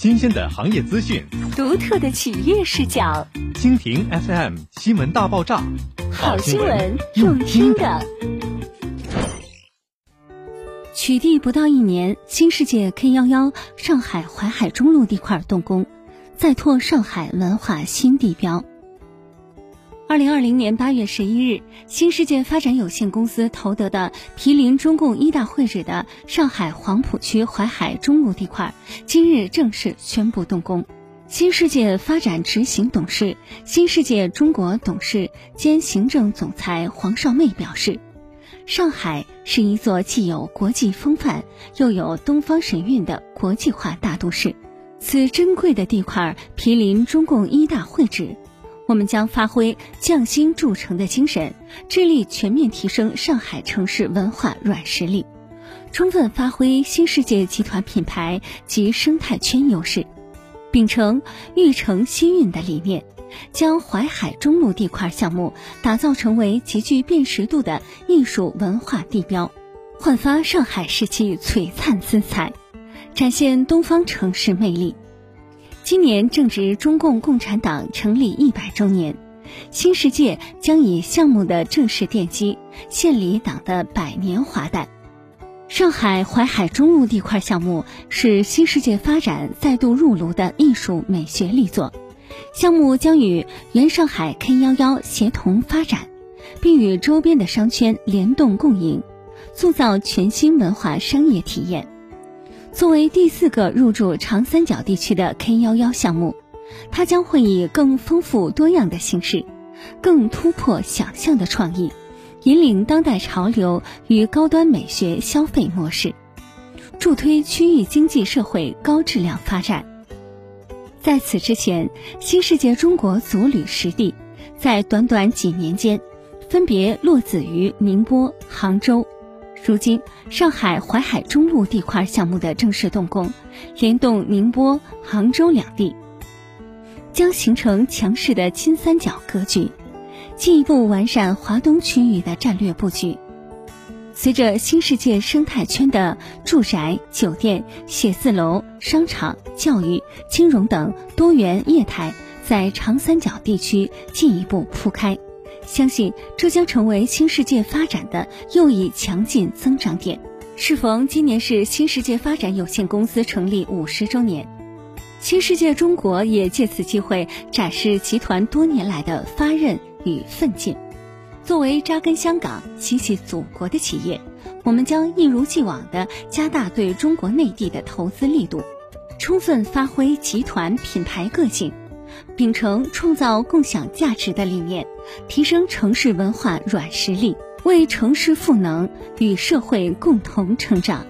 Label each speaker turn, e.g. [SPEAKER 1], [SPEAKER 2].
[SPEAKER 1] 新鲜的行业资讯，
[SPEAKER 2] 独特的企业视角。
[SPEAKER 1] 蜻蜓 FM 新闻大爆炸，
[SPEAKER 2] 好新闻用听的。取缔不到一年，新世界 K 幺幺上海淮海中路地块动工，再拓上海文化新地标。二零二零年八月十一日，新世界发展有限公司投得的毗邻中共一大会址的上海黄浦区淮海中路地块，今日正式宣布动工。新世界发展执行董事、新世界中国董事兼行政总裁黄少妹表示：“上海是一座既有国际风范又有东方神韵的国际化大都市，此珍贵的地块毗邻中共一大会址。”我们将发挥匠心铸成的精神，致力全面提升上海城市文化软实力，充分发挥新世界集团品牌及生态圈优势，秉承“育城新韵”的理念，将淮海中路地块项目打造成为极具辨识度的艺术文化地标，焕发上海市气璀璨姿彩，展现东方城市魅力。今年正值中共共产党成立一百周年，新世界将以项目的正式奠基，献礼党的百年华诞。上海淮海中路地块项目是新世界发展再度入炉的艺术美学力作，项目将与原上海 K 幺幺协同发展，并与周边的商圈联动共赢，塑造全新文化商业体验。作为第四个入驻长三角地区的 K 幺幺项目，它将会以更丰富多样的形式，更突破想象的创意，引领当代潮流与高端美学消费模式，助推区域经济社会高质量发展。在此之前，新世界中国足履实地，在短短几年间，分别落子于宁波、杭州。如今，上海淮海中路地块项目的正式动工，联动宁波、杭州两地，将形成强势的金三角格局，进一步完善华东区域的战略布局。随着新世界生态圈的住宅、酒店、写字楼、商场、教育、金融等多元业态在长三角地区进一步铺开。相信这将成为新世界发展的又一强劲增长点。适逢今年是新世界发展有限公司成立五十周年，新世界中国也借此机会展示集团多年来的发韧与奋进。作为扎根香港、心系祖国的企业，我们将一如既往地加大对中国内地的投资力度，充分发挥集团品牌个性。秉承创造共享价值的理念，提升城市文化软实力，为城市赋能与社会共同成长。